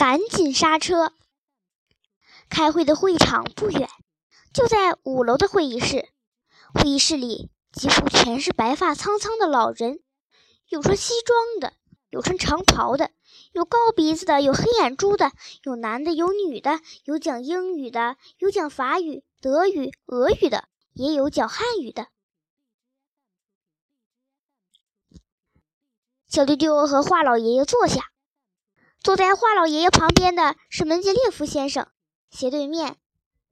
赶紧刹车。开会的会场不远，就在五楼的会议室。会议室里几乎全是白发苍苍的老人，有穿西装的，有穿长袍的，有高鼻子的，有黑眼珠的，有男的，有女的，有讲英语的，有讲法语、德语、俄语的，也有讲汉语的。小丢丢和华老爷爷坐下，坐在华老爷爷旁边的是门捷列夫先生，斜对面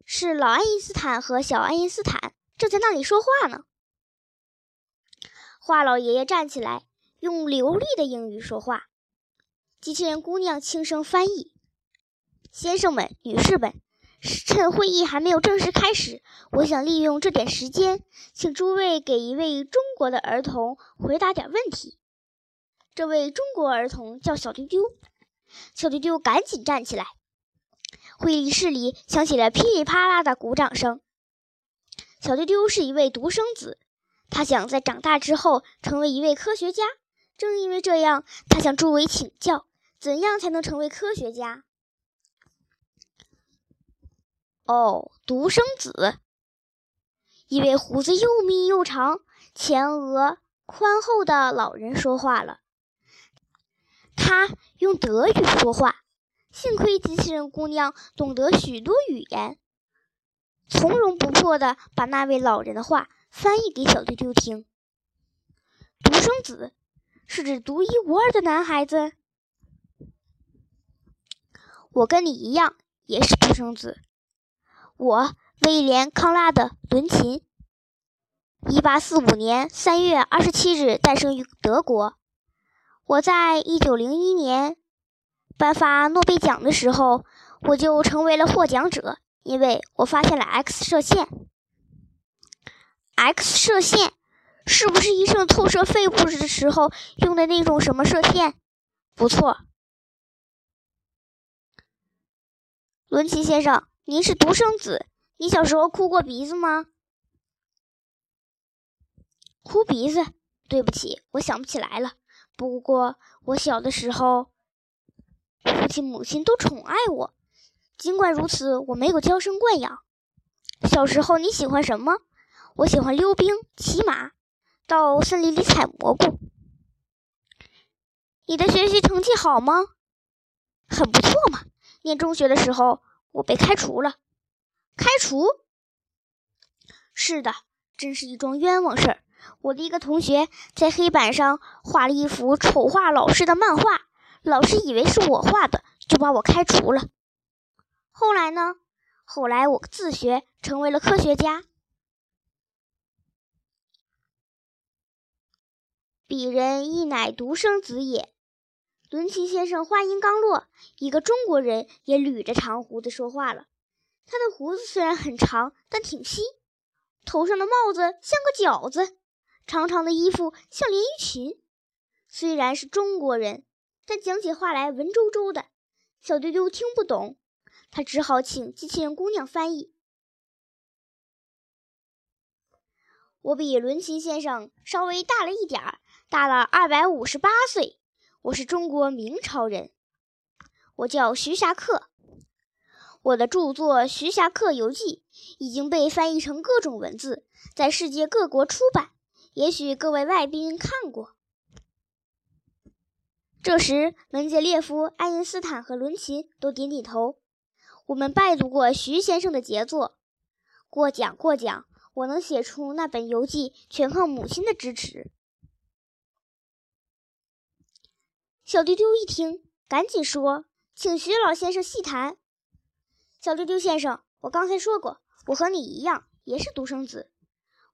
是老爱因斯坦和小爱因斯坦，正在那里说话呢。华老爷爷站起来，用流利的英语说话，机器人姑娘轻声翻译：“先生们、女士们，趁会议还没有正式开始，我想利用这点时间，请诸位给一位中国的儿童回答点问题。”这位中国儿童叫小丢丢，小丢丢赶紧站起来。会议室里响起了噼里啪啦的鼓掌声。小丢丢是一位独生子，他想在长大之后成为一位科学家。正因为这样，他向诸位请教：怎样才能成为科学家？哦，独生子。一位胡子又密又长、前额宽厚的老人说话了。他用德语说话，幸亏机器人姑娘懂得许多语言，从容不迫地把那位老人的话翻译给小丢丢听。独生子是指独一无二的男孩子。我跟你一样，也是独生子。我威廉·康拉德·伦琴，一八四五年三月二十七日诞生于德国。我在一九零一年颁发诺贝尔奖的时候，我就成为了获奖者，因为我发现了 X 射线。X 射线是不是医生透射肺部的时候用的那种什么射线？不错，伦奇先生，您是独生子，你小时候哭过鼻子吗？哭鼻子？对不起，我想不起来了。不过，我小的时候，父亲母亲都宠爱我。尽管如此，我没有娇生惯养。小时候你喜欢什么？我喜欢溜冰、骑马，到森林里采蘑菇。你的学习成绩好吗？很不错嘛。念中学的时候，我被开除了。开除？是的，真是一桩冤枉事儿。我的一个同学在黑板上画了一幅丑化老师的漫画，老师以为是我画的，就把我开除了。后来呢？后来我自学成为了科学家。鄙人亦乃独生子也。伦琴先生话音刚落，一个中国人也捋着长胡子说话了。他的胡子虽然很长，但挺稀，头上的帽子像个饺子。长长的衣服像连衣裙，虽然是中国人，但讲起话来文绉绉的，小丢丢听不懂，他只好请机器人姑娘翻译。我比伦琴先生稍微大了一点儿，大了二百五十八岁。我是中国明朝人，我叫徐霞客。我的著作《徐霞客游记》已经被翻译成各种文字，在世界各国出版。也许各位外宾看过。这时，门捷列夫、爱因斯坦和伦琴都点点头。我们拜读过徐先生的杰作，过奖过奖。我能写出那本游记，全靠母亲的支持。小丢丢一听，赶紧说：“请徐老先生细谈。”小丢丢先生，我刚才说过，我和你一样，也是独生子。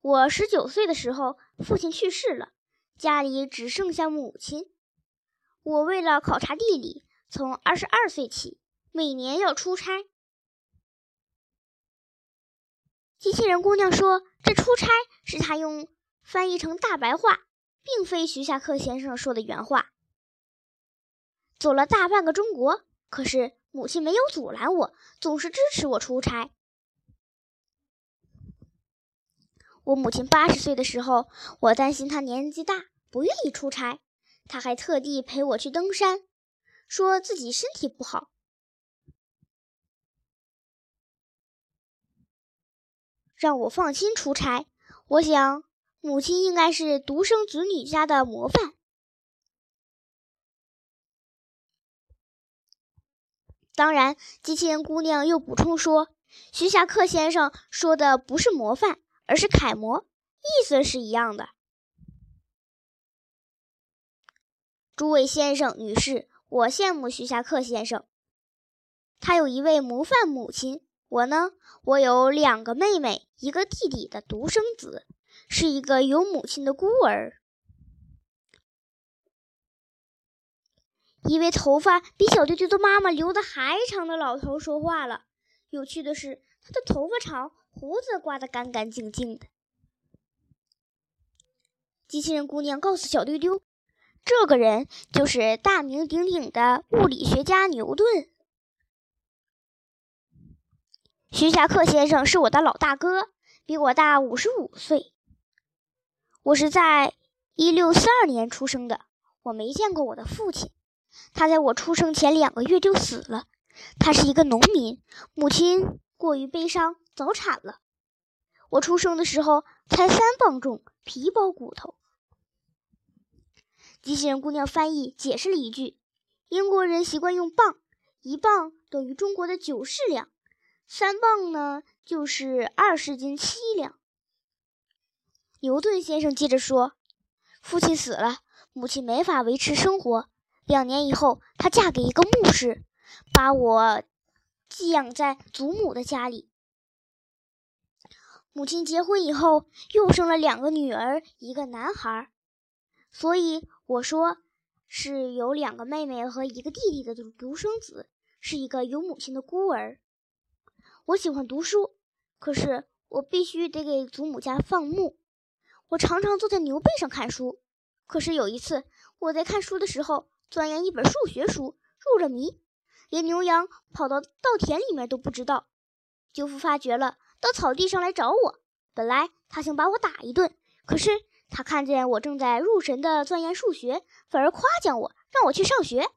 我十九岁的时候，父亲去世了，家里只剩下母亲。我为了考察地理，从二十二岁起，每年要出差。机器人姑娘说：“这出差是她用翻译成大白话，并非徐霞客先生说的原话。”走了大半个中国，可是母亲没有阻拦我，总是支持我出差。我母亲八十岁的时候，我担心她年纪大，不愿意出差。她还特地陪我去登山，说自己身体不好。让我放心出差。我想，母亲应该是独生子女家的模范。当然，机器人姑娘又补充说：“徐霞客先生说的不是模范，而是楷模，意思是一样的。诸位先生、女士，我羡慕徐霞客先生，他有一位模范母亲。我呢，我有两个妹妹，一个弟弟的独生子，是一个有母亲的孤儿。一位头发比小舅舅的妈妈留的还长的老头说话了。有趣的是，他的头发长，胡子刮得干干净净的。机器人姑娘告诉小丢丢，这个人就是大名鼎鼎的物理学家牛顿。徐霞客先生是我的老大哥，比我大五十五岁。我是在一六四二年出生的，我没见过我的父亲，他在我出生前两个月就死了。他是一个农民，母亲过于悲伤早产了。我出生的时候才三磅重，皮包骨头。机器人姑娘翻译解释了一句：英国人习惯用磅，一磅等于中国的九市两。三磅呢，就是二十斤七两。牛顿先生接着说：“父亲死了，母亲没法维持生活。两年以后，她嫁给一个牧师，把我寄养在祖母的家里。母亲结婚以后，又生了两个女儿，一个男孩。所以我说，是有两个妹妹和一个弟弟的独生子，是一个有母亲的孤儿。”我喜欢读书，可是我必须得给祖母家放牧。我常常坐在牛背上看书，可是有一次我在看书的时候钻研一本数学书，入了迷，连牛羊跑到稻田里面都不知道。舅父发觉了，到草地上来找我。本来他想把我打一顿，可是他看见我正在入神的钻研数学，反而夸奖我，让我去上学。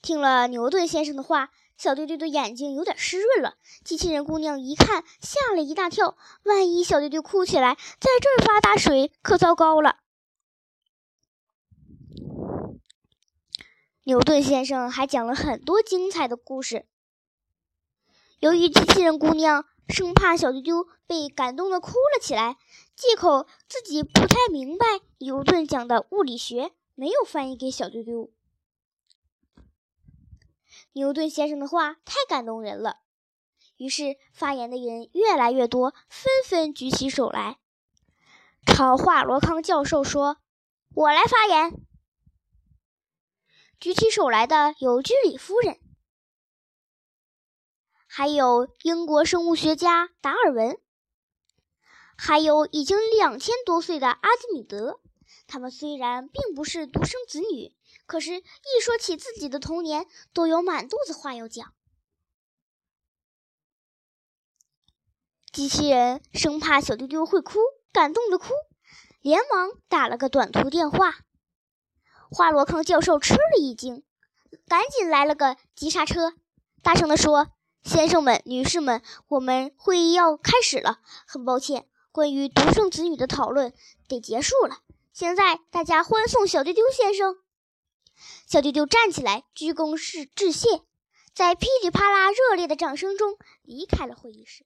听了牛顿先生的话，小丢丢的眼睛有点湿润了。机器人姑娘一看，吓了一大跳。万一小丢丢哭起来，在这儿发大水，可糟糕了。牛顿先生还讲了很多精彩的故事。由于机器人姑娘生怕小丢丢被感动的哭了起来，借口自己不太明白牛顿讲的物理学，没有翻译给小丢丢。牛顿先生的话太感动人了，于是发言的人越来越多，纷纷举起手来，朝华罗康教授说：“我来发言。”举起手来的有居里夫人，还有英国生物学家达尔文，还有已经两千多岁的阿基米德。他们虽然并不是独生子女。可是，一说起自己的童年，都有满肚子话要讲。机器人生怕小丢丢会哭，感动的哭，连忙打了个短途电话。华罗康教授吃了一惊，赶紧来了个急刹车，大声地说：“先生们、女士们，我们会议要开始了。很抱歉，关于独生子女的讨论得结束了。现在，大家欢送小丢丢先生。”小丢丢站起来，鞠躬是致谢，在噼里啪啦热烈的掌声中离开了会议室。